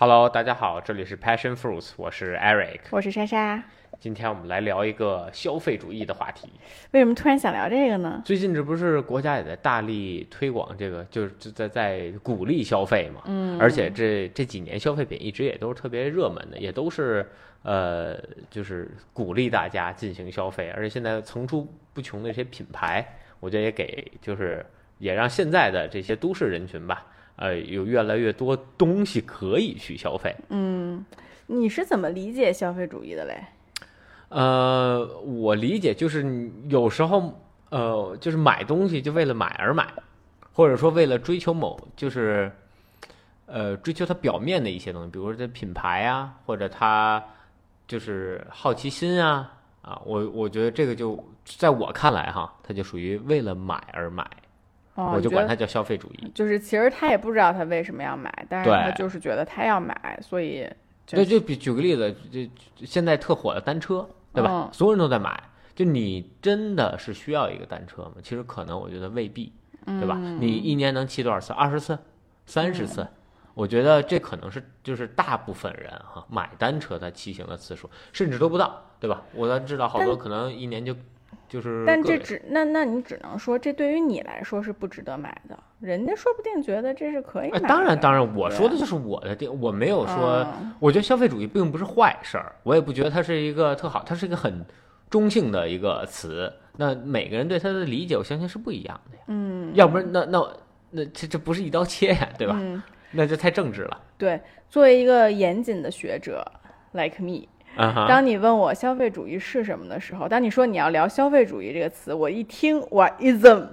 Hello，大家好，这里是 Passion Fruits，我是 Eric。我是莎莎。今天我们来聊一个消费主义的话题。为什么突然想聊这个呢？最近这不是国家也在大力推广这个，就是就在在鼓励消费嘛。嗯，而且这这几年消费品一直也都是特别热门的，也都是呃，就是鼓励大家进行消费。而且现在层出不穷的一些品牌，我觉得也给就是也让现在的这些都市人群吧，呃，有越来越多东西可以去消费。嗯，你是怎么理解消费主义的嘞？呃，我理解就是有时候呃，就是买东西就为了买而买，或者说为了追求某就是呃追求它表面的一些东西，比如说这品牌啊，或者它就是好奇心啊啊，我我觉得这个就在我看来哈，它就属于为了买而买，哦，我就管它叫消费主义。就是其实他也不知道他为什么要买，但是他就是觉得他要买，所以就对，就比举个例子，就就现在特火的单车，对吧？嗯所有人都在买。就你真的是需要一个单车吗？其实可能我觉得未必，对吧？嗯你一年能骑多少次？二十次、三十次？我觉得这可能是就是大部分人哈买单车他骑行的次数甚至都不到，对吧？我咱知道好多可能一年就就是但这只那那你只能说这对于你来说是不值得买的，人家说不定觉得这是可以买哎，的。当然当然，我说的就是我的定，我没有说嗯我觉得消费主义并不是坏事儿，我也不觉得它是一个特好，它是一个很中性的一个词。那每个人对它的理解，我相信是不一样的呀。嗯，要不然那那那这这不是一刀切呀，对吧？嗯，那就太政治了。对，作为一个严谨的学者，like me，当你问我消费主义是什么的时候，当你说你要聊消费主义这个词，我一听哇 ism，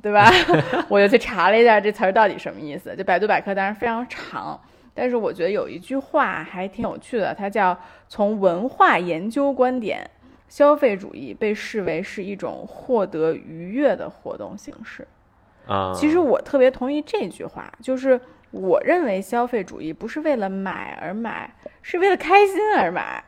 对吧？我就去查了一下这词儿到底什么意思。就百度百科当然非常长，但是我觉得有一句话还挺有趣的，它叫从文化研究观点，消费主义被视为是一种获得愉悦的活动形式。啊，其实我特别同意这句话，就是我认为消费主义不是为了买而买，是为了开心而买。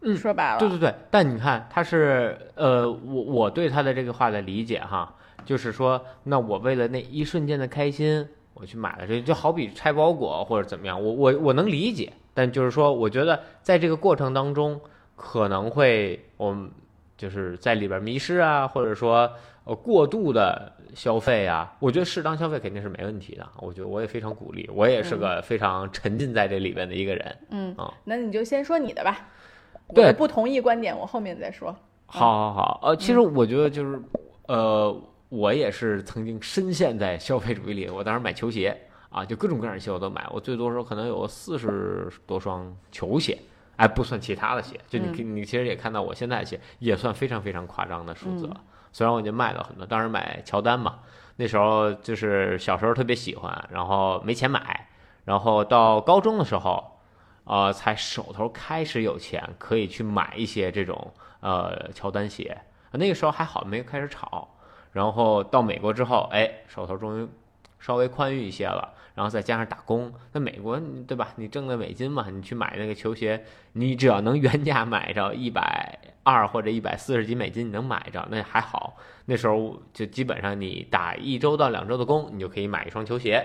嗯说白了，对对对，但你看，他是呃，我我对他的这个话的理解哈，就是说，那我为了那一瞬间的开心，我去买了这，就好比拆包裹或者怎么样，我我我能理解，但就是说，我觉得在这个过程当中，可能会我们就是在里边迷失啊，或者说呃过度的消费啊，我觉得适当消费肯定是没问题的，我觉得我也非常鼓励，我也是个非常沉浸在这里边的一个人。嗯啊，那你就先说你的吧。对我的不同意观点我后面再说。好好好，呃，其实我觉得就是，呃，我也是曾经深陷在消费主义里。我当时买球鞋啊，就各种各样的鞋我都买，我最多时候可能有四十多双球鞋，哎，不算其他的鞋。就你、你其实也看到我现在的鞋也算非常非常夸张的数字了。虽然我已经卖了很多，当时买乔丹嘛，那时候就是小时候特别喜欢，然后没钱买，然后到高中的时候。呃，才手头开始有钱，可以去买一些这种呃乔丹鞋。那个时候还好，没开始炒。然后到美国之后，哎，手头终于稍微宽裕一些了。然后再加上打工，那美国对吧？你挣的美金嘛，你去买那个球鞋，你只要能原价买着一百二或者一百四十几美金，你能买着，那还好。那时候就基本上你打一周到两周的工，你就可以买一双球鞋。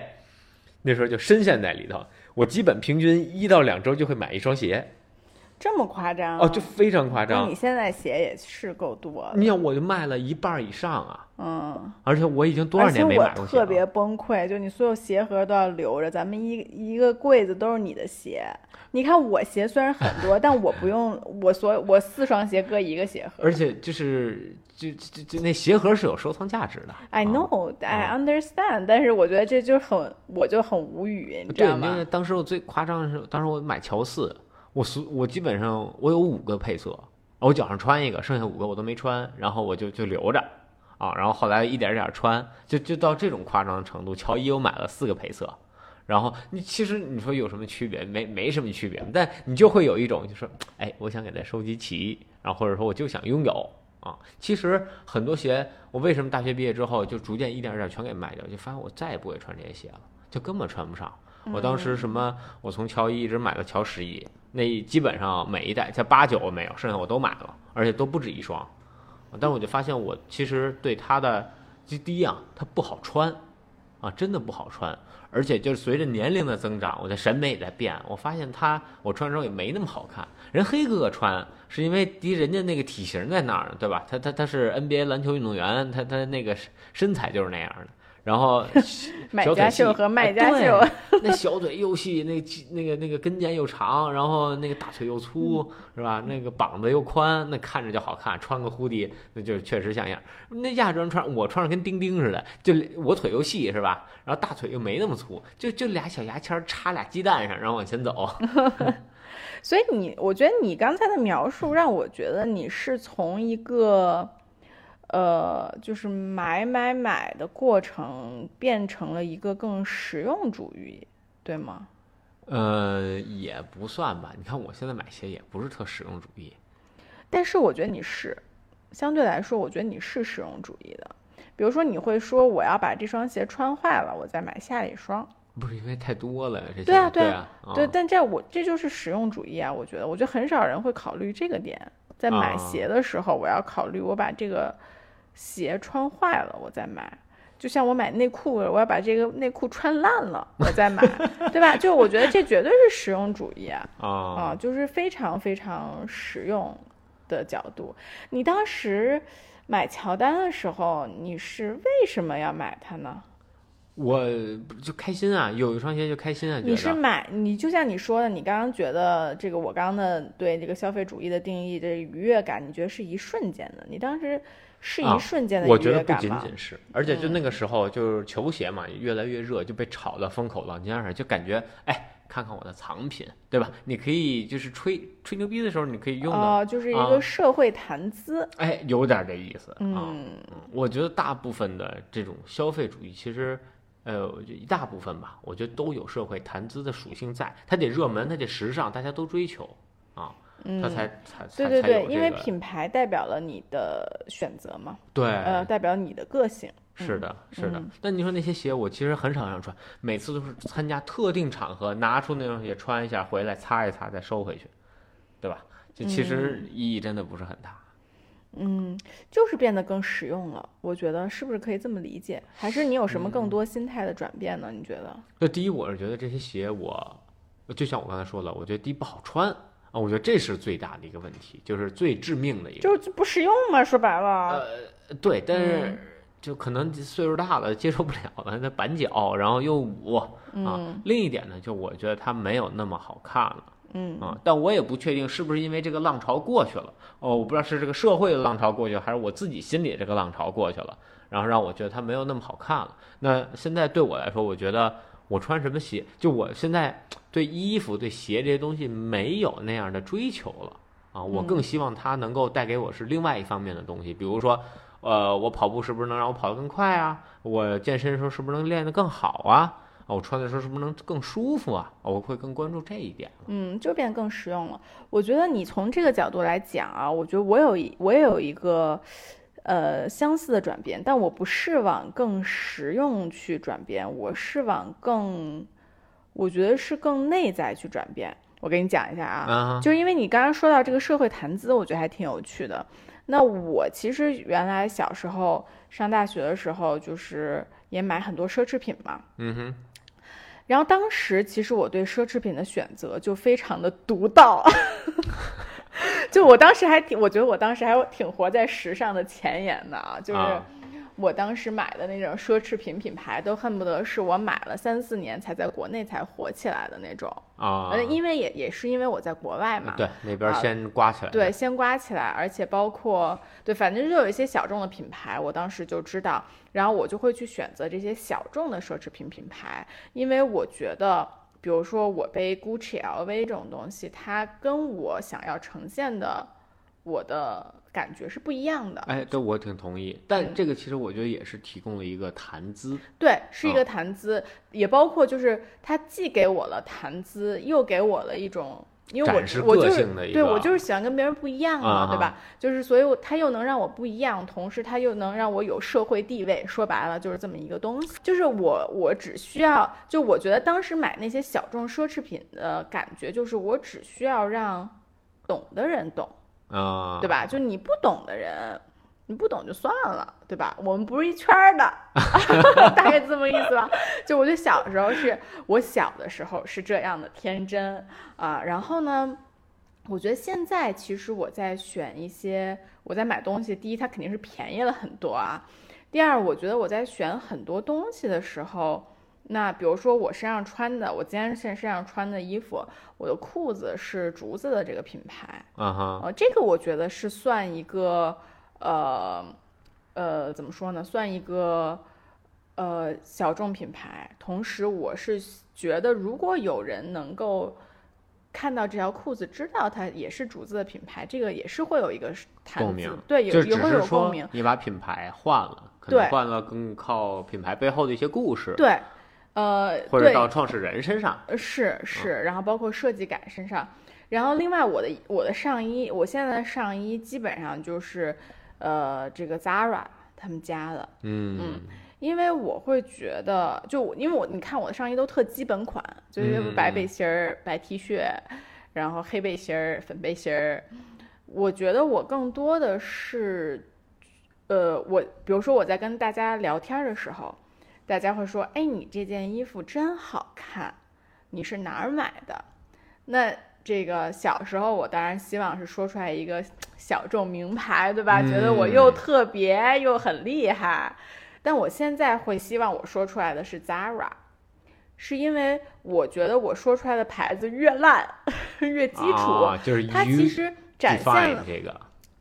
那时候就深陷在里头，我基本平均一到两周就会买一双鞋，这么夸张？哦，就非常夸张那你。现在鞋也是够多的。你想，我就卖了一半以上啊，嗯，而且我已经多少年没买过鞋了。特别崩溃，就你所有鞋盒都要留着，咱们一一个柜子都是你的鞋。你看我鞋虽然很多，但我不用，我所我四双鞋搁一个鞋盒。而且就是就就就那鞋盒是有收藏价值的。I 啊 know, I 啊 understand，但是我觉得这就很，我就很无语，你知对，道因为吗？当时我最夸张的是，当时我买乔四，我所我基本上我有五个配色，我脚上穿一个，剩下五个我都没穿，然后我就就留着啊，然后后来一点一点穿，就就到这种夸张的程度。乔伊我买了四个配色，然后你其实你说有什么区别？没没什么区别，但你就会有一种就是，哎，我想给它收集齐，然后或者说我就想拥有啊。其实很多鞋，我为什么大学毕业之后就逐渐一点一点全给卖掉，就发现我再也不会穿这些鞋了，就根本穿不上。我当时什么，我从乔一一直买到乔十一，那基本上每一代在八九没有，剩下我都买了，而且都不止一双。但我就发现我其实对它的，就第一啊，它不好穿，啊，真的不好穿。而且就是随着年龄的增长，我的审美也在变，我发现它我穿之后也没那么好看。人黑哥哥穿是因为敌人家那个体型在那儿，对吧？他他他是 NBA 篮球运动员，他他那个身材就是那样的。然后，买家秀和卖家秀，那小腿又细，那那个那个跟腱又长，然后那个大腿又粗，是吧？那个膀子又宽，那看着就好看。穿个蝴蝶，那就确实像样。那亚洲人穿，我穿上跟钉钉似的，就我腿又细，是吧？然后大腿又没那么粗，就就俩小牙签插俩鸡蛋上，然后往前走。所以你，我觉得你刚才的描述让我觉得你是从一个。呃，就是买买买的过程变成了一个更实用主义，对吗？呃，也不算吧。你看我现在买鞋也不是特实用主义，但是我觉得你是，相对来说，我觉得你是实用主义的。比如说，你会说我要把这双鞋穿坏了，我再买下一双。不是因为太多了，这对啊对啊对。但这我这就是实用主义啊！我觉得，我觉得很少人会考虑这个点，在买鞋的时候，我要考虑我把这个。鞋穿坏了，我再买。就像我买内裤，我要把这个内裤穿烂了，我再买，对吧？就我觉得这绝对是实用主义啊！啊，就是非常非常实用的角度。你当时买乔丹的时候，你是为什么要买它呢？我就开心啊，有一双鞋就开心啊。你是买你就像你说的，你刚刚觉得这个我刚刚的对这个消费主义的定义，这愉悦感，你觉得是一瞬间的？你当时。是一瞬间的我觉得不仅仅是，而且就那个时候，就是球鞋嘛，越来越热，就被炒到风口浪尖上，就感觉哎，看看我的藏品，对吧？你可以就是吹吹牛逼的时候，你可以用的，就是一个社会谈资。哎，有点这意思啊。我觉得大部分的这种消费主义，其实呃，一大部分吧，我觉得都有社会谈资的属性在，它得热门，它得时尚，大家都追求啊。它才才对对对，因为品牌代表了你的选择嘛，对，呃，代表你的个性。是的，是的。那你说那些鞋，我其实很少想穿，每次都是参加特定场合拿出那双鞋穿一下，回来擦一擦再收回去，对吧？就其实意义真的不是很大。嗯，就是变得更实用了。我觉得是不是可以这么理解？还是你有什么更多心态的转变呢？你觉得？那第一，我是觉得这些鞋，我就像我刚才说的，我觉得第一不好穿。啊，我觉得这是最大的一个问题，就是最致命的一个，就是不实用嘛，说白了。呃，对，但是就可能岁数大了接受不了了，那板脚，然后又捂啊。另一点呢，就我觉得它没有那么好看了。嗯啊，但我也不确定是不是因为这个浪潮过去了。哦，我不知道是这个社会的浪潮过去，还是我自己心里这个浪潮过去了，然后让我觉得它没有那么好看了。那现在对我来说，我觉得。我穿什么鞋？就我现在对衣服、对鞋这些东西没有那样的追求了啊！我更希望它能够带给我是另外一方面的东西，比如说，呃，我跑步是不是能让我跑得更快啊？我健身的时候是不是能练得更好啊？我穿的时候是不是能更舒服啊？我会更关注这一点。嗯，就变得更实用了。我觉得你从这个角度来讲啊，我觉得我有一我也有一个。呃，相似的转变，但我不是往更实用去转变，我是往更，我觉得是更内在去转变。我给你讲一下啊，就是因为你刚刚说到这个社会谈资，我觉得还挺有趣的。那我其实原来小时候上大学的时候，就是也买很多奢侈品嘛。嗯哼。然后当时其实我对奢侈品的选择就非常的独到。就我当时还挺，我觉得我当时还挺活在时尚的前沿的啊，就是我当时买的那种奢侈品品牌，都恨不得是我买了三四年才在国内才火起来的那种啊。因为也也是因为我在国外嘛，对那边先刮起来，对先刮起来，而且包括对，反正就有一些小众的品牌，我当时就知道，然后我就会去选择这些小众的奢侈品品牌，因为我觉得。比如说我背 Gucci、LV 这种东西，它跟我想要呈现的我的感觉是不一样的。哎，对我挺同意。但这个其实我觉得也是提供了一个谈资，对，是一个谈资，也包括就是他既给我了谈资，又给我了一种。因为我我就是对我就是喜欢跟别人不一样嘛，对吧？就是所以他又能让我不一样，同时他又能让我有社会地位。说白了就是这么一个东西。就是我我只需要，就我觉得当时买那些小众奢侈品的感觉，就是我只需要让懂的人懂啊，对吧？就你不懂的人，你不懂就算了，对吧？我们不是一圈儿的，大概这么意思吧。就我觉得小时候是我小的时候是这样的天真啊，然后呢，我觉得现在其实我在选一些我在买东西，第一它肯定是便宜了很多啊，第二我觉得我在选很多东西的时候。那比如说我身上穿的，我今天身身上穿的衣服，我的裤子是竹子的这个品牌，啊哈，呃，这个我觉得是算一个，呃，呃，怎么说呢？算一个，呃，小众品牌。同时，我是觉得，如果有人能够看到这条裤子，知道它也是竹子的品牌，这个也是会有一个谈共鸣，对，也也会有共鸣。你把品牌换了，可能对换了更靠品牌背后的一些故事，对，呃，或者对，到创始人身上。呃是是，然后包括设计感身上，然后另外我的我的上衣，我现在的上衣基本上就是，呃，这个 Zara 他们家的，嗯因为我会觉得，就我因为我你看我的上衣都特基本款，就是白背心儿、白 T 恤，然后黑背心儿、粉背心儿，我觉得我更多的是，呃，我比如说我在跟大家聊天儿的时候，大家会说，哎，你这件衣服真好看，你是哪儿买的？那这个小时候我当然希望是说出来一个小众名牌，对吧？觉得我又嗯特别又很厉害。但我现在会希望我说出来的是 Zara，是因为我觉得我说出来的牌子越烂 越基础，啊、就是它其实展现了这个，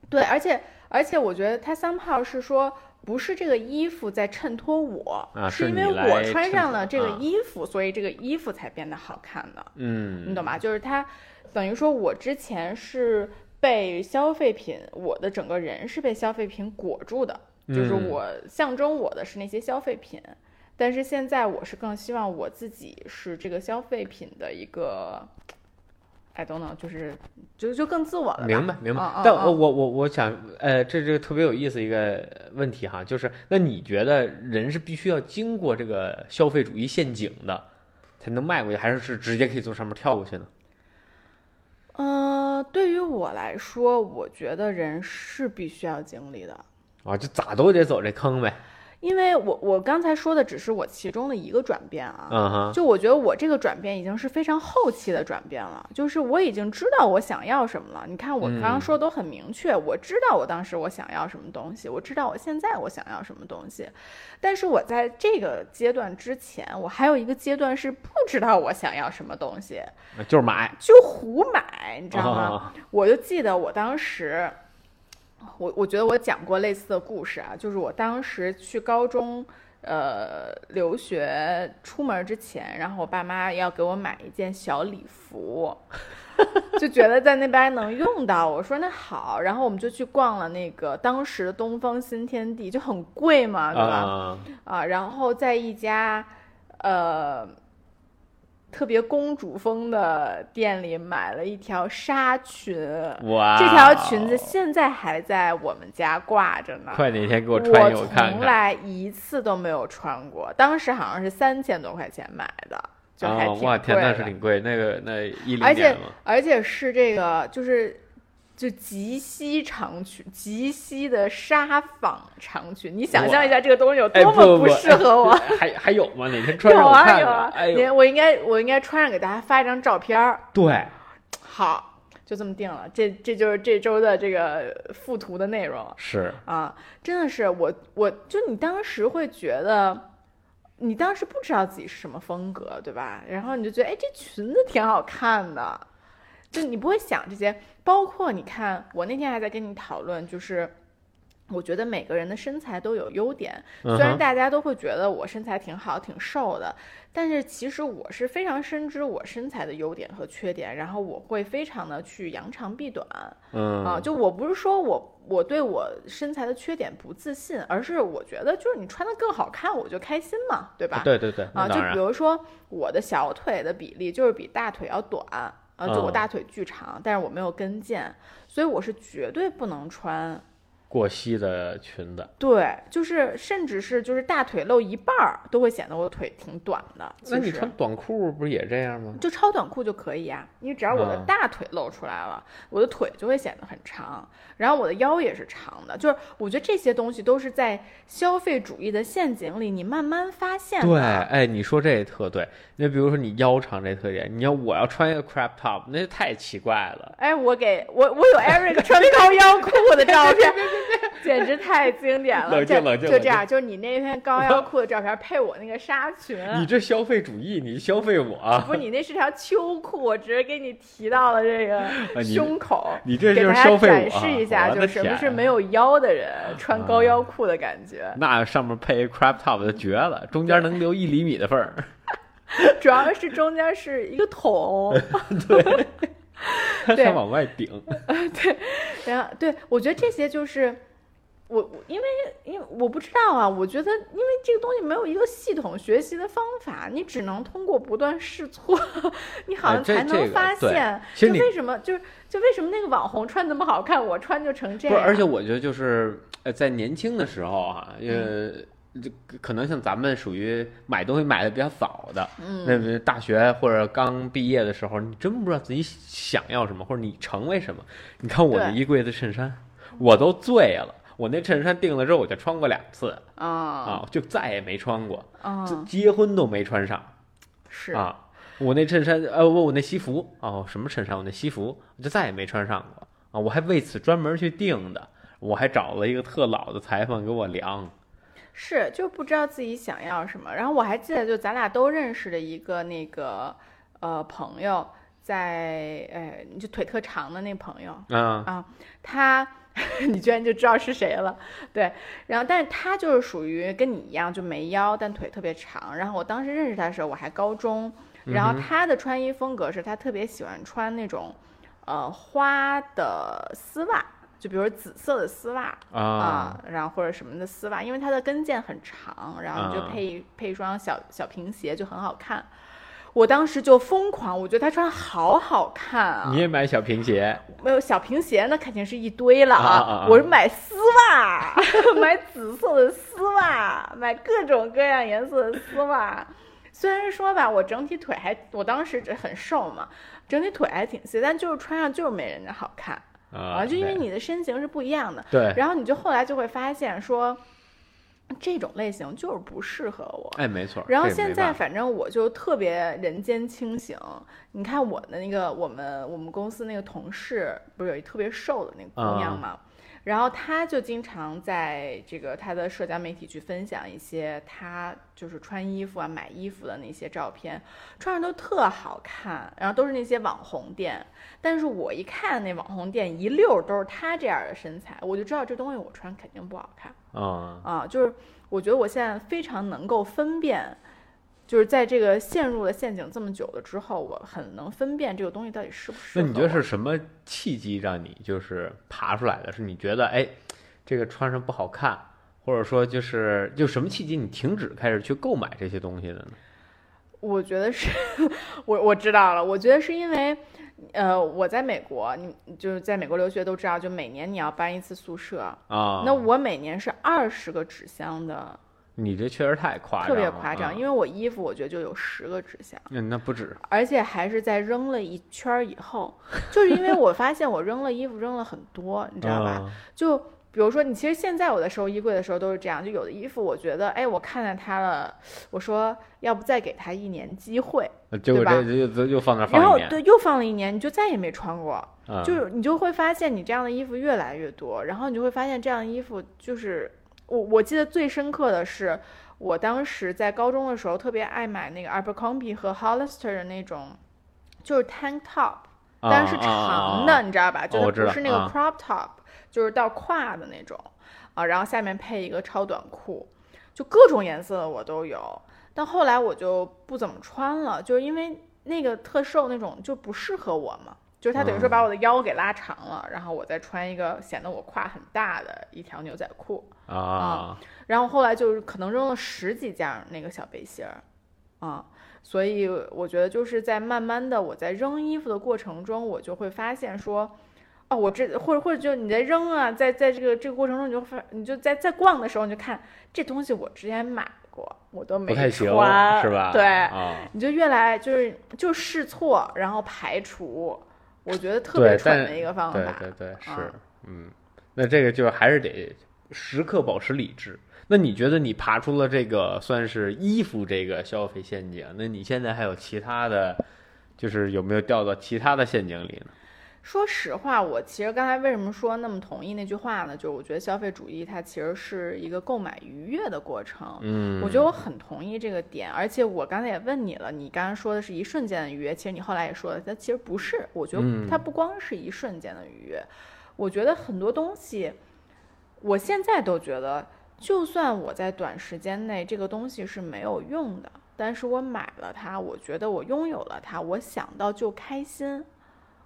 对，而且而且我觉得它 somehow 是说，不是这个衣服在衬托我，啊是因为我穿上了这个啊衣服，所以这个衣服才变得好看的，嗯，你懂吗？就是它等于说我之前是被消费品，我的整个人是被消费品裹住的，就是嗯我象征我的是那些消费品。但是现在我是更希望我自己是这个消费品的一个，I don't know，就是就就更自我了。明白明白。但我我我我想，呃，这这个特别有意思一个问题哈，就是那你觉得人是必须要经过这个消费主义陷阱的，才能迈过去，还是是直接可以从上面跳过去呢？呃，对于我来说，我觉得人是必须要经历的，啊，就咋都得走这坑呗。因为我我刚才说的只是我其中的一个转变啊。就我觉得我这个转变已经是非常后期的转变了，就是我已经知道我想要什么了。你看我刚刚嗯说的都很明确，我知道我当时我想要什么东西，我知道我现在我想要什么东西。但是我在这个阶段之前，我还有一个阶段是不知道我想要什么东西，就是买，就胡买，你知道吗？啊我就记得我当时，我我觉得我讲过类似的故事啊，就是我当时去高中，呃，留学出门之前，然后我爸妈要给我买一件小礼服，就觉得在那边能用到。我说那好，然后我们就去逛了那个当时的东方新天地，就很贵嘛，对吧？啊，啊，然后在一家呃特别公主风的店里买了一条纱裙，哇，这条裙子现在还在我们家挂着呢。快哪天给我我穿一我看看。从来一次都没有穿过，当时好像是三千多块钱买的，就还啊，挺哇天，贵的那是挺贵，那个那一零而且，而且是这个就是。就及膝长裙，及膝的纱纺长裙，你想象一下这个东西有多么哎不不适合我。还还有吗？哪天穿有上我看看？啊有啊，哎我应该我应该穿上给大家发一张照片儿。对，好，就这么定了，这这就是这周的这个附图的内容是，啊！真的是我我就你当时会觉得。你当时不知道自己是什么风格，对吧？然后你就觉得，哎，这裙子挺好看的，就你不会想这些。包括你看，我那天还在跟你讨论，就是我觉得每个人的身材都有优点，虽然大家都会觉得我身材挺好、挺瘦的，但是其实我是非常深知我身材的优点和缺点，然后我会非常的去扬长避短嗯啊。就我不是说我我对我身材的缺点不自信，而是我觉得就是你穿的更好看，我就开心嘛，对吧？对对对，啊，就比如说我的小腿的比例就是比大腿要短，啊，就我嗯。大腿巨长，但是我没有跟腱，所以我是绝对不能穿过膝的裙子。对，就是甚至是就是大腿露一半儿都会显得我腿挺短的。那你穿短裤不是也这样吗？就超短裤就可以呀、因为只要我的嗯大腿露出来了，我的腿就会显得很长，然后我的腰也是长的。就是我觉得这些东西都是在消费主义的陷阱里，你慢慢发现。对，哎，你说这也特对。那比如说你腰长这特点，你要我要穿一个 crop top，那就太奇怪了。哎，我给我我有 Eric 穿高腰裤的照片，简直太经典了。冷静这冷静就这样，就是你那篇高腰裤的照片配我那个纱裙，你这消费主义，你消费我，不是你那是条秋裤，我只是给你提到了这个胸口。你这就是消费我。展示一下，就是什么是没有腰的人穿高腰裤的感觉。那上面配一 crop top 就绝了，中间能留一厘米的缝儿。主要是中间是一个桶，它对想往外顶。对然后对我觉得这些就是我我因为因为我不知道啊，我觉得因为这个东西没有一个系统学习的方法，你只能通过不断试错，你好哎像才能发现，就为什么就是就为什么那个网红穿那么好看，我穿就成这不是，样。而且我觉得就是呃，在年轻的时候啊，呃，就可能像咱们属于买东西买的比较早的，嗯那么大学或者刚毕业的时候，你真不知道自己想要什么，或者你成为什么。你看我的衣柜的衬衫，我都醉了。我那衬衫订了之后，我就穿过两次啊啊，就再也没穿过，结婚都没穿上是啊。我那衬衫，呃，我我那西服，哦，什么衬衫？我那西服我就再也没穿上过啊！我还为此专门去订的，我还找了一个特老的裁缝给我量。是，就不知道自己想要什么。然后我还记得，就咱俩都认识的一个那个呃朋友，在呃，就腿特长的那朋友，嗯啊他 你居然就知道是谁了，对。然后，但是他就是属于跟你一样，就没腰，但腿特别长。然后我当时认识他的时候，我还高中。然后他的穿衣风格是他特别喜欢穿那种呃花的丝袜，就比如紫色的丝袜。啊啊，然后或者什么的丝袜，因为它的跟腱很长，然后你就啊配一、配一双小小平鞋就很好看。我当时就疯狂，我觉得她穿好好看啊！你也买小平鞋没有小平鞋，那肯定是一堆了啊啊啊我是买丝袜，买紫色的丝袜，买各种各样颜色的丝袜。虽然说吧，我整体腿还，我当时只很瘦嘛，整体腿还挺细，但就是穿上就是没人家好看啊，啊，就因为你的身形是不一样的。对，然后你就后来就会发现说，这种类型就是不适合我。哎，没错。然后现在反正我就特别人间清醒。你看我的那个我们我们公司那个同事，不是有一特别瘦的那个姑娘啊嘛？然后他就经常在这个他的社交媒体去分享一些他就是穿衣服啊、买衣服的那些照片，穿上都特好看，然后都是那些网红店。但是我一看那网红店一溜儿都是他这样的身材，我就知道这东西我穿肯定不好看。啊，啊，就是我觉得我现在非常能够分辨，就是在这个陷入了陷阱这么久了之后，我很能分辨这个东西到底是不适合。那你觉得是什么契机让你就是爬出来的？是你觉得哎，这个穿上不好看，或者说就是就什么契机你停止开始去购买这些东西的呢？我觉得是，我我知道了，我觉得是因为，呃，我在美国，你就是在美国留学都知道，就每年你要搬一次宿舍，啊，那我每年是二十个纸箱的，你这确实太夸张特了，别夸张，因为为我衣服我觉得就有十个纸箱。嗯那不止而且还是在扔了一圈儿以后，就是因为我发现我扔了衣服扔了很多，你知道吧？啊就比如说，你其实现在我在收衣柜的时候都是这样，就有的衣服我觉得，哎，我看见它了，我说要不再给它一年机会，结果这就就就放那放然后放一年，对又放了一年，你就再也没穿过，啊就是你就会发现你这样的衣服越来越多，然后你就会发现这样的衣服就是我我记得最深刻的是，我当时在高中的时候特别爱买那个 Abercrombie 和 Hollister 的那种，就是 tank top。但是是长的，啊你知道吧？就哦我知道它不是那个啊 crop top，、就是到胯的那种啊，然后下面配一个超短裤，就各种颜色的我都有。但后来我就不怎么穿了，就是因为那个特瘦那种就不适合我嘛，就是它等于说把嗯我的腰给拉长了，然后我再穿一个显得我胯很大的一条牛仔裤，啊，然后后来就是可能扔了十几件那个小背心儿，啊，所以我觉得就是在慢慢的我在扔衣服的过程中，我就会发现说，哦，我这或者或者就你在扔啊，在在这个这个过程中，你就发你就在在逛的时候，你就看这东西我之前买过，我都没穿，是吧？对，啊，你就越来就是就试错，然后排除，我觉得特别蠢但的一个方对法。对对对，是啊，嗯，那这个就还是得时刻保持理智。那你觉得你爬出了这个算是衣服这个消费陷阱，那你现在还有其他的，就是有没有掉到其他的陷阱里呢？说实话，我其实刚才为什么说那么同意那句话呢？就是我觉得消费主义它其实是一个购买愉悦的过程。嗯，我觉得我很同意这个点，而且我刚才也问你了，你刚刚说的是一瞬间的愉悦，其实你后来也说了，它其实不是。我觉得嗯它不光是一瞬间的愉悦，我觉得很多东西，我现在都觉得，就算我在短时间内这个东西是没有用的，但是我买了它，我觉得我拥有了它，我想到就开心，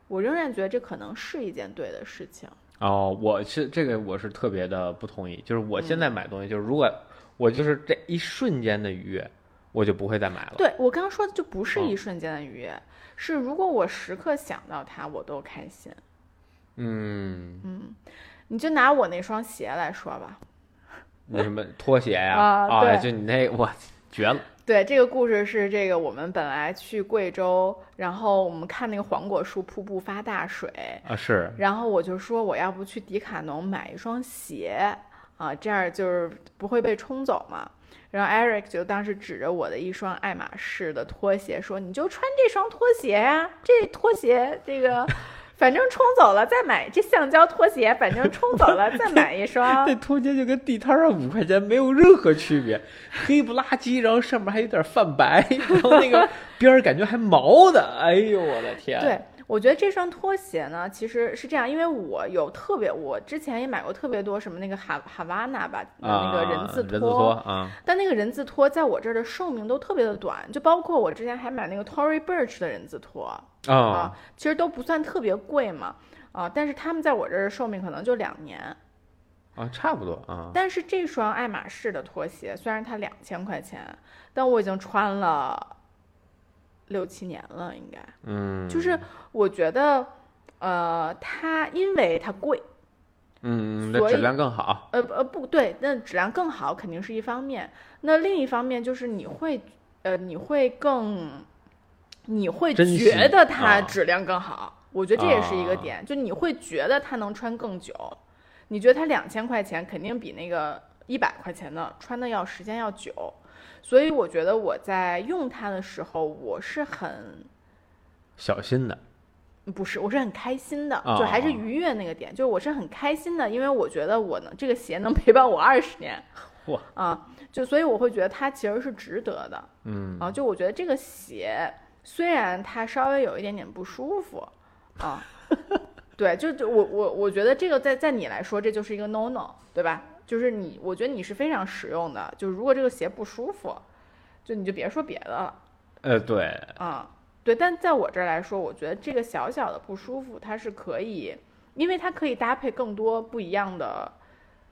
我仍然觉得这可能是一件对的事情。哦，我是这个我是特别的不同意，就是我嗯现在买东西，就是如果我就是这一瞬间的愉悦，我就不会再买了。对我刚刚说的就不是嗯一瞬间的愉悦，是如果我时刻想到它，我都开心。嗯，你就拿我那双鞋来说吧，那什么拖鞋呀，啊对就你那我绝了。对，这个故事是这个我们本来去贵州，然后我们看那个黄果树瀑布发大水，啊，是，然后我就说我要不去迪卡侬买一双鞋啊，这样就是不会被冲走嘛。然后 Eric 就当时指着我的一双爱马仕的拖鞋说：“你就穿这双拖鞋呀、这拖鞋这个反正冲走了再买这橡胶拖鞋，反正冲走了再买一双。那拖鞋就跟地摊上五块钱没有任何区别，黑不拉几，然后上面还有点泛白，然后那个边儿感觉还毛的，哎呦我的天！对，我觉得这双拖鞋呢，其实是这样，因为我有特别，我之前也买过特别多什么那个哈哈瓦那吧，啊，那个人字拖啊，但那个人字拖在我这儿的寿命都特别的短，就包括我之前还买那个 Tory Burch 的人字拖啊啊，其实都不算特别贵嘛，啊，但是他们在我这儿的寿命可能就两年。啊，差不多啊，但是这双爱马仕的拖鞋虽然它两千块钱，但我已经穿了六七年了，应该。嗯，就是我觉得，呃，它因为它贵，嗯，那所以质量更好，呃呃不对，那质量更好肯定是一方面，那另一方面就是你会，呃，你会更，你会觉得它啊质量更好，我觉得这也是一个啊点，就你会觉得它能穿更久，你觉得它两千块钱肯定比那个一百块钱的穿的要时间要久，所以我觉得我在用它的时候，我是很小心的，不是，我是很开心的，啊就还是愉悦那个点，就是我是很开心的，因为我觉得我能这个鞋能陪伴我二十年，哇。啊，就所以我会觉得它其实是值得的嗯。啊，就我觉得这个鞋虽然它稍微有一点点不舒服啊，对，就就我我我觉得这个在在你来说这就是一个 no no，对吧？就是你，我觉得你是非常实用的，就如果这个鞋不舒服，就你就别说别的了。呃，对，啊，对，但在我这儿来说，我觉得这个小小的不舒服，它是可以，因为它可以搭配更多不一样的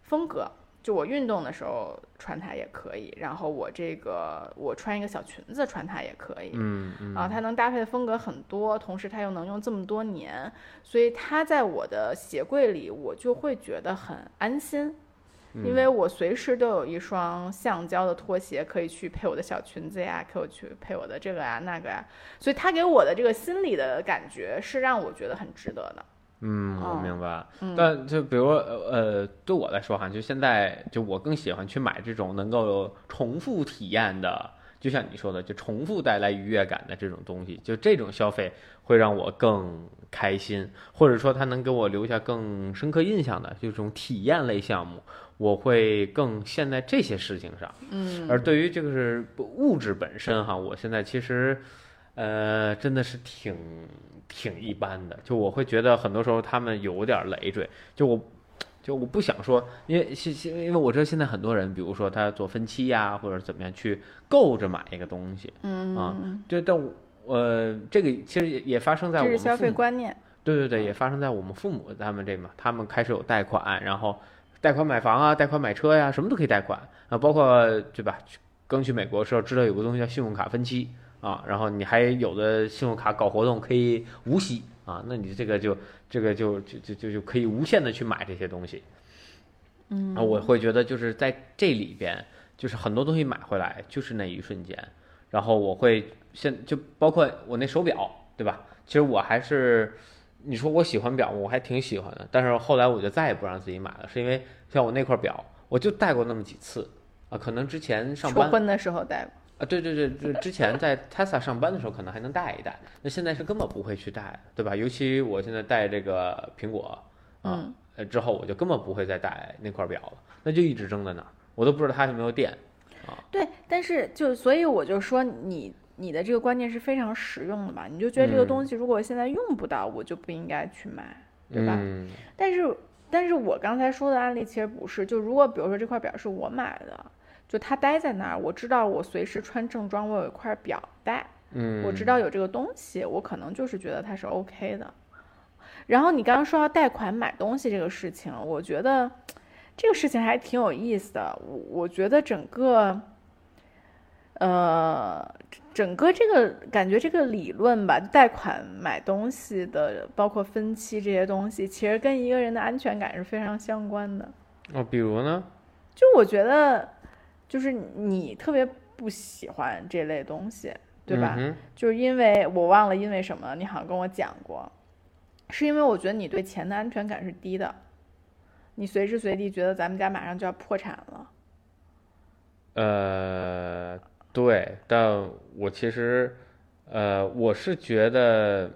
风格。就我运动的时候穿它也可以，然后我这个我穿一个小裙子穿它也可以。嗯嗯啊，它能搭配的风格很多，同时它又能用这么多年，所以它在我的鞋柜里，我就会觉得很安心。因为我随时都有一双橡胶的拖鞋可以去配我的小裙子呀，可以去配我的这个呀那个呀，所以他给我的这个心理的感觉是让我觉得很值得的。嗯，我哦明白。嗯但就比如呃呃，对我来说哈，就现在就我更喜欢去买这种能够重复体验的，就像你说的，就重复带来愉悦感的这种东西，就这种消费会让我更开心，或者说它能给我留下更深刻印象的，就这种体验类项目，我会更陷在这些事情上。嗯而对于这个是物质本身哈，我现在其实，呃，真的是挺挺一般的。就我会觉得很多时候他们有点累赘，就我。就我不想说，因为现现因为我知道现在很多人，比如说他做分期呀，或者怎么样去够着买一个东西，嗯啊就但我呃，这个其实也也发生在我这是消们父母费观念。对对对，也发生在我们父母他们这嘛，他们开始有贷款，然后贷款买房啊，贷款买车呀，什么都可以贷款啊，包括对吧？刚去美国的时候，知道有个东西叫信用卡分期啊，然后你还有的信用卡搞活动可以无息啊，那你这个就这个就就就就就可以无限的去买这些东西。嗯啊，我会觉得就是在这里边，就是很多东西买回来就是那一瞬间，然后我会现就包括我那手表，对吧？其实我还是你说我喜欢表，我还挺喜欢的，但是后来我就再也不让自己买了，是因为像我那块表，我就戴过那么几次啊，可能之前上班求婚的时候戴过。啊，对对对，就之前在 Tesla 上班的时候可能还能戴一戴，那现在是根本不会去戴，对吧？尤其我现在戴这个苹果啊，之后我就根本不会再戴那块表了，那就一直扔在那儿，我都不知道它有没有电。对，但是就所以我就说你你的这个观念是非常实用的嘛，你就觉得这个嗯东西如果现在用不到，我就不应该去买，对吧？嗯但是但是我刚才说的案例其实不是，就如果比如说这块表是我买的，就它待在那儿，我知道我随时穿正装，我有一块表带，嗯，我知道有这个东西，我可能就是觉得它是 OK 的。然后你刚刚说到贷款买东西这个事情，我觉得这个事情还挺有意思的。我我觉得整个，呃，整个这个感觉这个理论吧，贷款买东西的，包括分期这些东西，其实跟一个人的安全感是非常相关的。哦，比如呢？就我觉得，就是你特别不喜欢这类东西，对吧？嗯就是因为我忘了因为什么，你好像跟我讲过，是因为我觉得你对钱的安全感是低的，你随时随地觉得咱们家马上就要破产了。呃，对，但我其实，呃，我是觉得，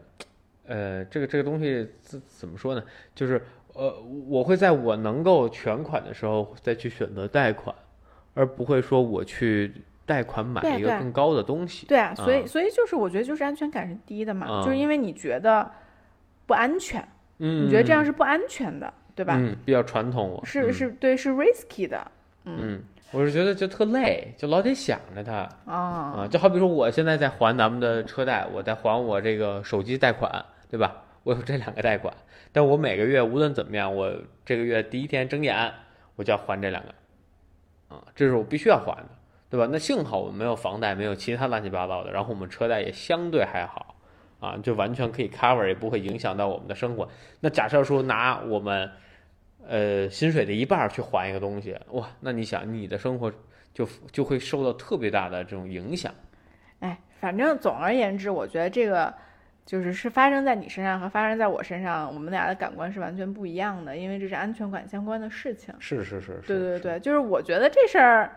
呃，这个这个东西怎怎么说呢？就是呃，我会在我能够全款的时候再去选择贷款，而不会说我去贷款买一个更高的东西。对啊，所以啊所以就是我觉得就是安全感是低的嘛，啊就是因为你觉得不安全，嗯，你觉得这样是不安全的，对吧？嗯，比较传统，是嗯是对，是 risky 的嗯，我是觉得就特累，就老得想着他啊。啊。就好比说我现在在还咱们的车贷，我在还我这个手机贷款，对吧？我有这两个贷款，但我每个月无论怎么样，我这个月第一天睁眼我就要还这两个，啊，这是我必须要还的，对吧？那幸好我们没有房贷，没有其他乱七八糟的，然后我们车贷也相对还好，啊，就完全可以 cover，也不会影响到我们的生活。那假设说拿我们呃薪水的一半儿去还一个东西，哇，那你想你的生活就就会受到特别大的这种影响。哎，反正总而言之，我觉得这个就是是发生在你身上和发生在我身上，我们俩的感官是完全不一样的，因为这是安全感相关的事情。是是是是，对对对，就是我觉得这事儿，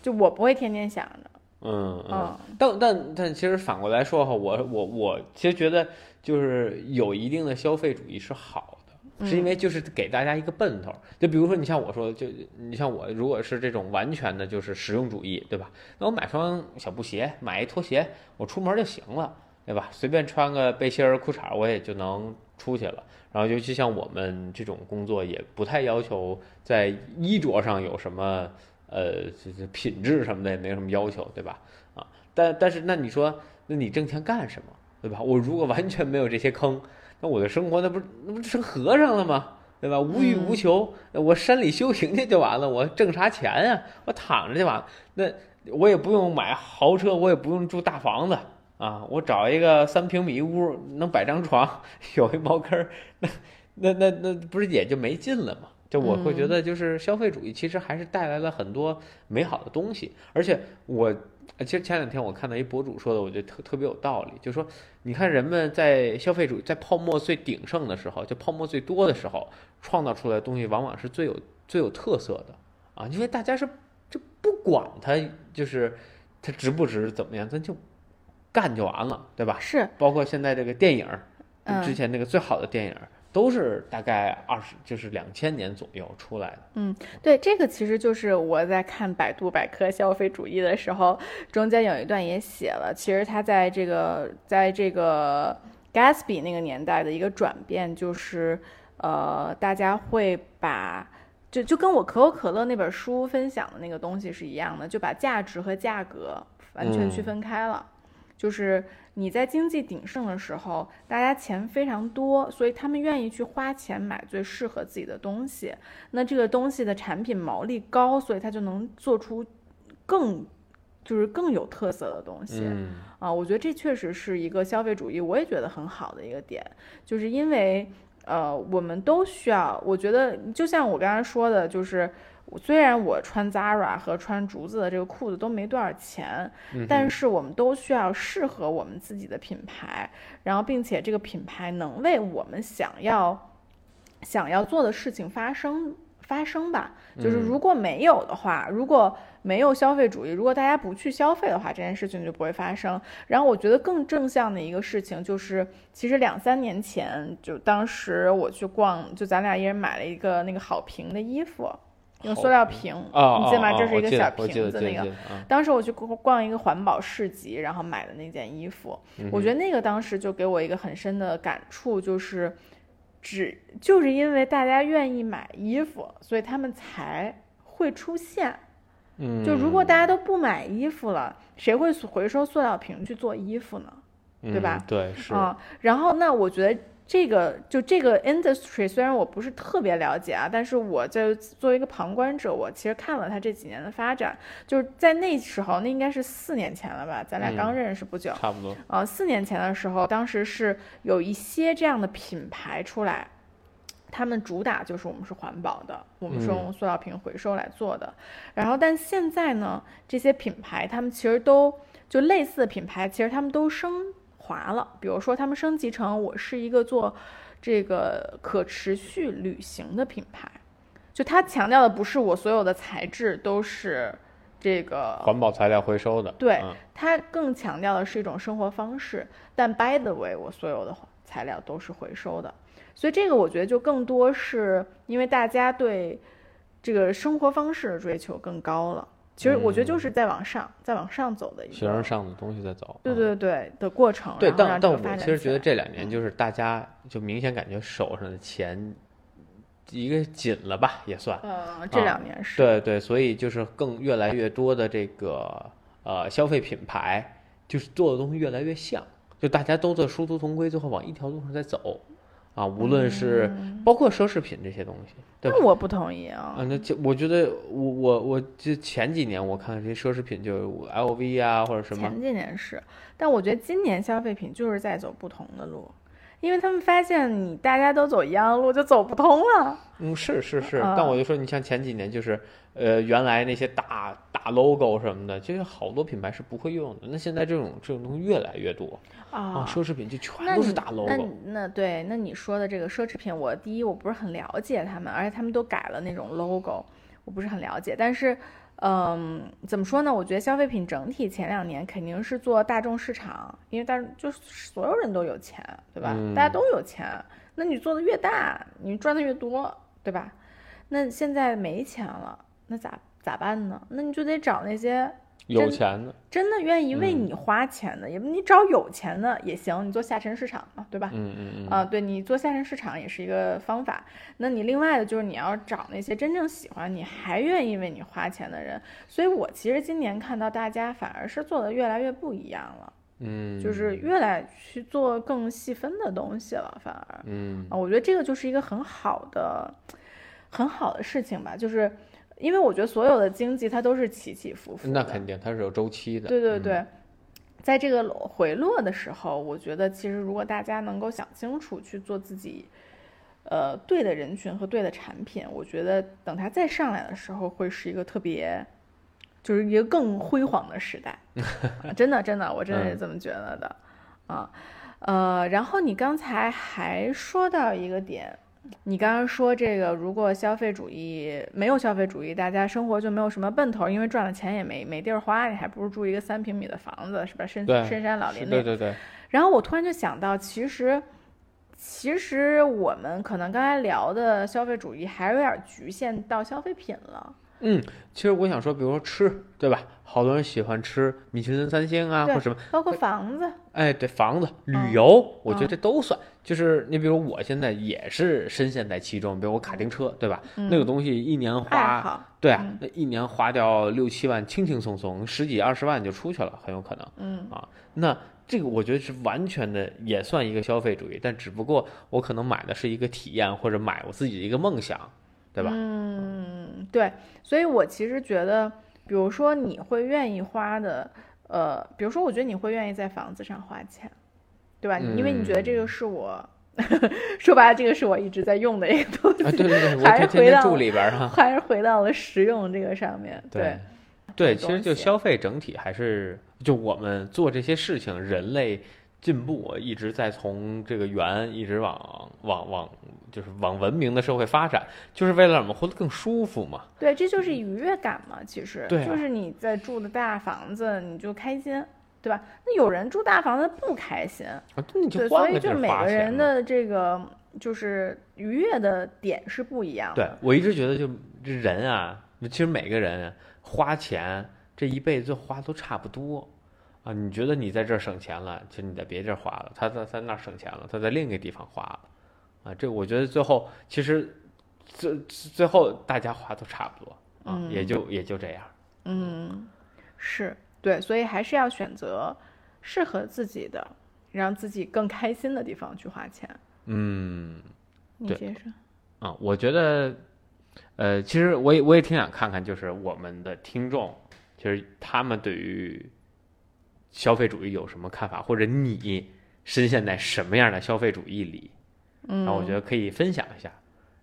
就我不会天天想着，嗯嗯。嗯但但但其实反过来说哈，我我我其实觉得就是有一定的消费主义是好的，是因为就是给大家一个奔头。就比如说你像我说的，就你像我如果是这种完全的就是实用主义，对吧？那我买双小布鞋，买一拖鞋，我出门就行了，对吧？随便穿个背心儿、裤衩，我也就能出去了。然后尤其像我们这种工作，也不太要求在衣着上有什么呃，就是品质什么的也没什么要求，对吧？啊，但但是那你说，那你挣钱干什么，对吧？我如果完全没有这些坑，那我的生活那不是那不成和尚了吗？对吧？无欲无求，那我山里修行去就完了，我挣啥钱啊、我躺着就完了。那我也不用买豪车，我也不用住大房子啊，我找一个三平米屋，能摆张床，有一茅坑儿，那那那那不是也就没劲了吗？就我会觉得，就是消费主义其实还是带来了很多美好的东西，而且我其实前两天我看到一博主说的，我觉得特特别有道理，就是说，你看人们在消费主义在泡沫最鼎盛的时候，就泡沫最多的时候，创造出来的东西往往是最有最有特色的。啊，因为大家是就不管它就是它值不值怎么样，咱就干就完了，对吧？是，包括现在这个电影，嗯。之前那个最好的电影儿都是大概二十就是两千年左右出来的。嗯对，这个其实就是我在看百度百科消费主义的时候，中间有一段也写了，其实它在这个在这个 Gatsby 那个年代的一个转变，就是呃，大家会把就就跟我可口可乐那本书分享的那个东西是一样的，就把价值和价格完全区嗯分开了。就是你在经济鼎盛的时候，大家钱非常多，所以他们愿意去花钱买最适合自己的东西。那这个东西的产品毛利高，所以它就能做出更就是更有特色的东西。嗯啊，我觉得这确实是一个消费主义，我也觉得很好的一个点，就是因为呃，我们都需要，我觉得就像我刚才说的，就是我虽然我穿 Zara 和穿竹子的这个裤子都没多少钱，嗯但是我们都需要适合我们自己的品牌，然后并且这个品牌能为我们想要想要做的事情发生发生吧。就是嗯如果没有的话，如果没有消费主义，如果大家不去消费的话，这件事情就不会发生。然后我觉得更正向的一个事情就是，其实两三年前，就当时我去逛，就咱俩一人买了一个那个好评的衣服，用塑料瓶，啊，你记得吗？啊这是一个小瓶子那个。当时我去逛逛一个环保市集，然后买的那件衣服，嗯我觉得那个当时就给我一个很深的感触，就是只就是因为大家愿意买衣服，所以他们才会出现。嗯，就如果大家都不买衣服了，谁会回收塑料瓶去做衣服呢？对吧嗯？对，是，啊，然后那我觉得这个就这个 industry 虽然我不是特别了解啊，但是我就作为一个旁观者，我其实看了它这几年的发展，就是在那时候，那应该是四年前了吧，咱俩刚嗯认识不久，差不多。呃，四年前的时候，当时是有一些这样的品牌出来，他们主打就是我们是环保的，我们是嗯用塑料瓶回收来做的。然后，但现在呢，这些品牌他们其实都就类似的品牌，其实他们都升华了。比如说，他们升级成我是一个做这个可持续旅行的品牌，就它强调的不是我所有的材质都是这个环保材料回收的，对嗯它更强调的是一种生活方式，但 by the way，我所有的材料都是回收的，所以这个我觉得就更多是因为大家对这个生活方式的追求更高了。其实我觉得就是在往上，在往上走的一个学生，上的东西在走。对嗯对对的过程。对，但但我其实觉得这两年就是大家就明显感觉手上的钱一个紧了吧，也算。嗯，这啊两年是对对，所以就是更越来越多的这个呃消费品牌，就是做的东西越来越像，就大家都在殊途同归，最后往一条路上在走啊，无论是包括奢侈品这些东西，对吧？那我不同意啊啊，。那就我觉得我我我就前几年我看这些奢侈品，就 LV 啊或者什么，前几年是，但我觉得今年消费品就是在走不同的路，因为他们发现你大家都走一样的路就走不通了。嗯，是是是，啊但我就说，你像前几年就是，呃，原来那些大大 logo 什么的，其实好多品牌是不会用的。那现在这种这种东西越来越多啊，啊，奢侈品就全都是大 logo。你那对，那你说的这个奢侈品，我第一我不是很了解他们，而且他们都改了那种 logo，我不是很了解。但是，嗯，怎么说呢？我觉得消费品整体前两年肯定是做大众市场，因为大众就是所有人都有钱，对吧？嗯大家都有钱，那你做的越大，你赚的越多，对吧？那现在没钱了，那咋咋办呢？那你就得找那些有钱的，真的愿意为嗯你花钱的，也你找有钱的也行，你做下沉市场嘛，对吧？嗯嗯嗯，啊，对你做下沉市场也是一个方法。那你另外的就是你要找那些真正喜欢你还愿意为你花钱的人。所以我其实今年看到大家反而是做的越来越不一样了，嗯，就是越来去做更细分的东西了，反而嗯啊，我觉得这个就是一个很好的、很好的事情吧，就是因为我觉得所有的经济它都是起起伏伏，那肯定它是有周期的。嗯对对对，在这个回落的时候，我觉得其实如果大家能够想清楚去做自己，呃，对的人群和对的产品，我觉得等它再上来的时候，会是一个特别，就是一个更辉煌的时代。啊真的，真的，我真的是嗯这么觉得的，啊，呃，然后你刚才还说到一个点。你刚刚说这个，如果消费主义没有消费主义，大家生活就没有什么奔头，因为赚了钱也没没地儿花，你还不如住一个三平米的房子，是吧？深深山老林里。对对对，然后我突然就想到，其实其实我们可能刚才聊的消费主义还有点局限到消费品了。嗯，其实我想说，比如说吃，对吧？好多人喜欢吃米其林三星啊，或者什么，包括房子，哎，对，房子、旅嗯游，我觉得嗯。这都算。就是你比如我现在也是深陷在其中，比如我卡丁车，对吧？嗯。那个东西一年花，对啊嗯，那一年花掉六七万，轻轻松松，十几二十万就出去了，很有可能。嗯。啊那这个我觉得是完全的，也算一个消费主义，但只不过我可能买的是一个体验，或者买我自己的一个梦想，对吧？嗯，对，所以我其实觉得，比如说你会愿意花的，呃，比如说我觉得你会愿意在房子上花钱，对吧？因为你觉得这个是我，说白了，这个是我一直在用的一个东西，啊，对对对，我还是天天天回到住里边儿哈。还是回到了实用这个上面。对对，这其实就消费整体还是就我们做这些事情，人类进步一直在从这个圆一直往往往就是往文明的社会发展，就是为了让我们活得更舒服嘛。对，这就是愉悦感嘛，其实就是你在住的大房子，你就开心，对吧？那有人住大房子不开心，啊，对，所以就每个人。的这个就是愉悦的点是不一样对的。我一直觉得就这人啊，其实每个人啊花钱这一辈子花都差不多。啊，你觉得你在这儿省钱了，其实你在别地儿花了；他在在那儿省钱了，他在另一个地方花了。啊，这我觉得最后其实最最后大家花都差不多啊，也就也就这样。嗯，是对，所以还是要选择适合自己的，让自己更开心的地方去花钱。嗯，你接着。啊，我觉得，呃，其实我也我也挺想看看，就是我们的听众，其实他们对于消费主义有什么看法，或者你深陷在什么样的消费主义里？嗯，然后我觉得可以分享一下。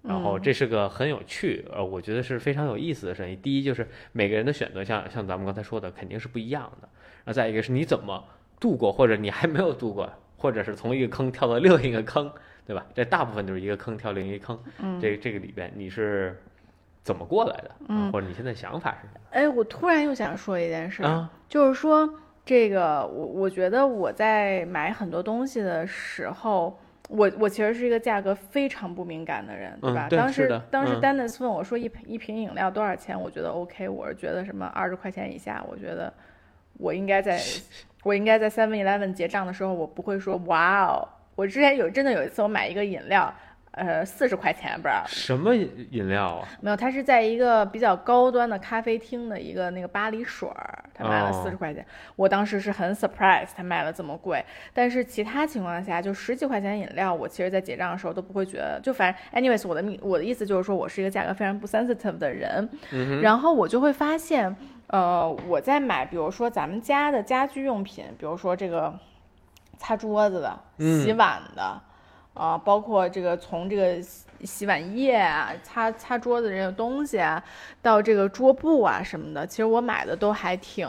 然后这是个很有趣，呃，我觉得是非常有意思的事情。第一就是每个人的选择，像像咱们刚才说的，肯定是不一样的。然后再一个是你怎么度过，或者你还没有度过，或者是从一个坑跳到另一个坑，对吧？这大部分就是一个坑跳另一个坑。嗯这这个里边你是怎么过来的？嗯或者你现在想法是啥哎，我突然又想说一件事？就是说这个，我我觉得我在买很多东西的时候。我我其实是一个价格非常不敏感的人，对吧？嗯对当时当时嗯 Dennis 问我说一瓶一瓶饮料多少钱，我觉得 OK，我是觉得什么二十块钱以下，我觉得我应该在 我应该在 Seven Eleven 结账的时候，我不会说哇哦。我之前有真的有一次我买一个饮料，呃，四十块钱，不知道什么饮饮料啊？没有，他是在一个比较高端的咖啡厅的一个那个巴黎水儿，他卖了哦四十块钱。我当时是很 surprise，他卖了这么贵。但是其他情况下，就十几块钱饮料，我其实在结账的时候都不会觉得，就反正 anyways，我的意我的意思就是说我是一个价格非常不 sensitive 的人。嗯然后我就会发现，呃，我在买，比如说咱们家的家居用品，比如说这个擦桌子的、嗯洗碗的。啊、包括这个从这个洗洗碗液啊、擦擦桌子这些东西啊，到这个桌布啊什么的，其实我买的都还挺，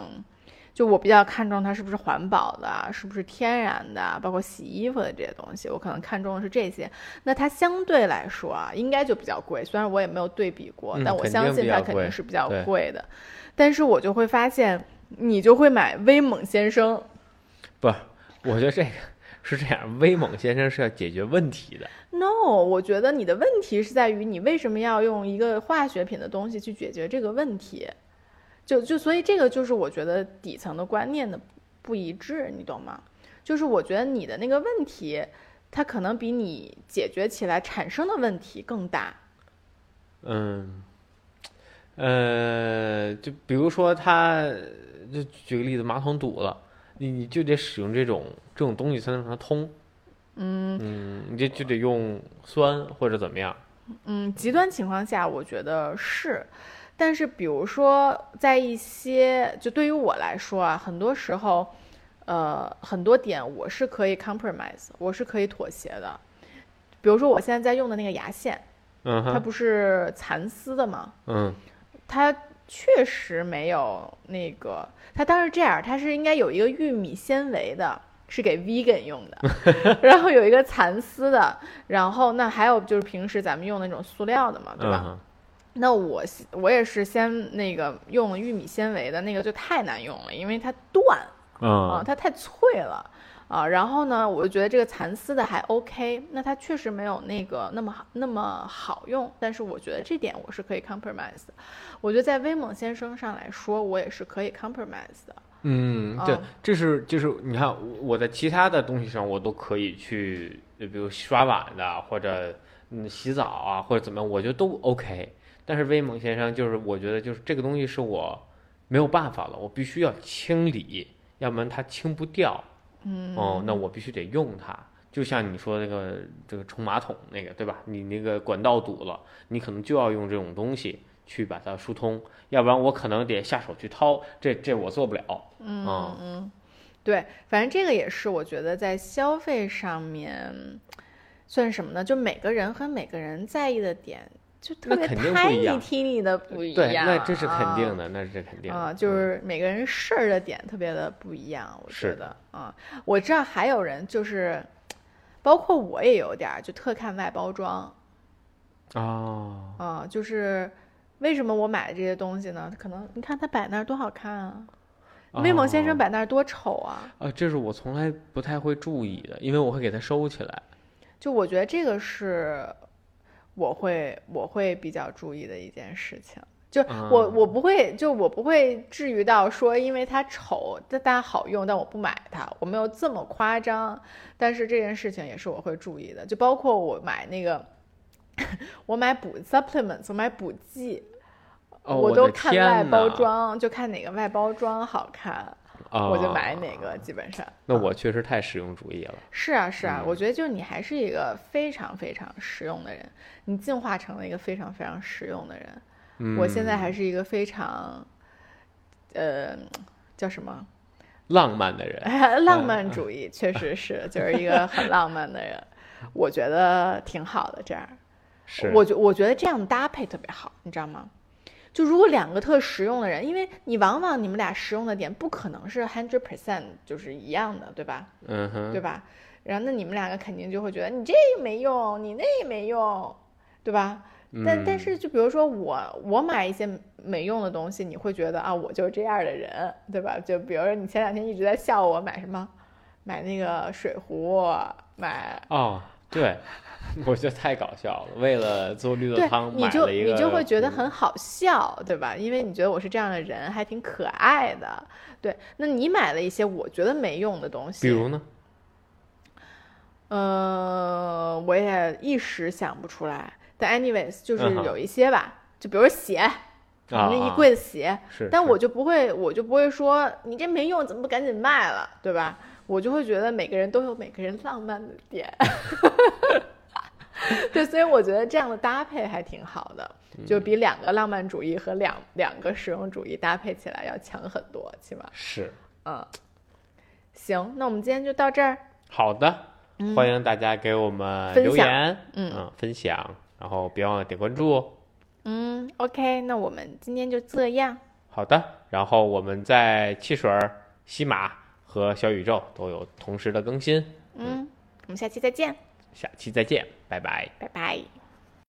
就我比较看重它是不是环保的啊，是不是天然的啊，包括洗衣服的这些东西，我可能看重的是这些。那它相对来说啊，应该就比较贵，虽然我也没有对比过，但我相信它肯定是比较贵的。但是我就会发现，你就会买威猛先生，不，我觉得这个是这样，威猛先生是要解决问题的。No，我觉得你的问题是在于你为什么要用一个化学品的东西去解决这个问题，就就所以这个就是我觉得底层的观念的不一致，你懂吗？就是我觉得你的那个问题，它可能比你解决起来产生的问题更大。嗯，呃，就比如说他，就举个例子，马桶堵了，你你就得使用这种这种东西才能让它通。嗯你就就得用酸或者怎么样。嗯，极端情况下，我觉得是，但是比如说在一些，就对于我来说啊，很多时候，呃，很多点我是可以 compromise，我是可以妥协的。比如说我现在在用的那个牙线，嗯，它不是蚕丝的吗？嗯它确实没有那个，它当时这样，它是应该有一个玉米纤维的，是给 vegan 用的，然后有一个蚕丝的，然后那还有就是平时咱们用那种塑料的嘛，对吧？嗯那我我也是先那个用了玉米纤维的那个就太难用了，因为它断啊，嗯它太脆了啊。然后呢，我就觉得这个蚕丝的还 OK，那它确实没有那个那么好那么好用，但是我觉得这点我是可以 compromise 的。我觉得在威猛先生上来说，我也是可以 compromise 的。嗯，对这这是就是你看我我在其他的东西上我都可以去，就比如刷碗的或者嗯洗澡啊或者怎么样，我觉得都 OK。但是威猛先生就是我觉得就是这个东西是我没有办法了，我必须要清理，要不然它清不掉。嗯，哦，那我必须得用它。就像你说那个这个冲马桶那个，对吧？你那个管道堵了，你可能就要用这种东西去把它疏通，要不然我可能得下手去掏，这这我做不了。嗯啊嗯，对，反正这个也是我觉得在消费上面算什么呢？就每个人和每个人在意的点就特别那肯定不一样。teeny 的不一样对，样，那这是肯定啊。的，那是肯定的啊，就是每个人事儿的点特别的不一样，我觉是得啊，我知道还有人就是，包括我也有点儿就特看外包装。哦，啊，就是为什么我买的这些东西呢？可能你看它摆那儿多好看啊，威猛先生哦摆那儿多丑啊，啊，这是我从来不太会注意的，因为我会给它收起来。就我觉得这个是我会我会比较注意的一件事情。就我嗯我不会，就我不会至于到说，因为它丑，但它好用，但我不买它，我没有这么夸张。但是这件事情也是我会注意的，就包括我买那个，我买补 supplements，我买补剂，哦，我都看外包，装，就看哪个外包装好看，我就买哪个，基本上。那我确实太实用主义了。是啊，是啊，嗯我觉得就是你还是一个非常非常实用的人，你进化成了一个非常非常实用的人。嗯，我现在还是一个非常，呃，叫什么？浪漫的人。浪漫主义，确实是，就是一个很浪漫的人。我觉得挺好的，这样。是，我觉我觉得这样搭配特别好，你知道吗？就如果两个特实用的人，因为你往往你们俩实用的点不可能是 hundred percent 就是一样的，对吧？嗯哼，对吧？然后那你们两个肯定就会觉得你这个没用，你那也没用，对吧？但但嗯是就比如说我我买一些没用的东西，你会觉得啊我就是这样的人，对吧？就比如说你前两天一直在笑我买什么，买那个水壶，买哦，对，我觉得太搞笑了。为了做绿豆对汤，你就买了一个你就会觉得很好笑，对吧？因为你觉得我是这样的人，还挺可爱的。对，那你买了一些我觉得没用的东西，比如呢？呃，我也一时想不出来。但 anyways，就是有一些吧，就比如鞋，啊那一柜子鞋，是，但我就不会，我就不会说你这没用，怎么不赶紧卖了，对吧？我就会觉得每个人都有每个人浪漫的点。对，所以我觉得这样的搭配还挺好的，就比两个浪漫主义和两两个实用主义搭配起来要强很多，起码，是嗯。行，那我们今天就到这儿。好的，欢迎大家给我们留言，嗯分享，然后别忘了点关注。嗯，OK，那我们今天就这样。好的，然后我们在汽水儿、西马和小宇宙都有同时的更新，嗯，我们下期再见，下期再见，拜拜。拜拜。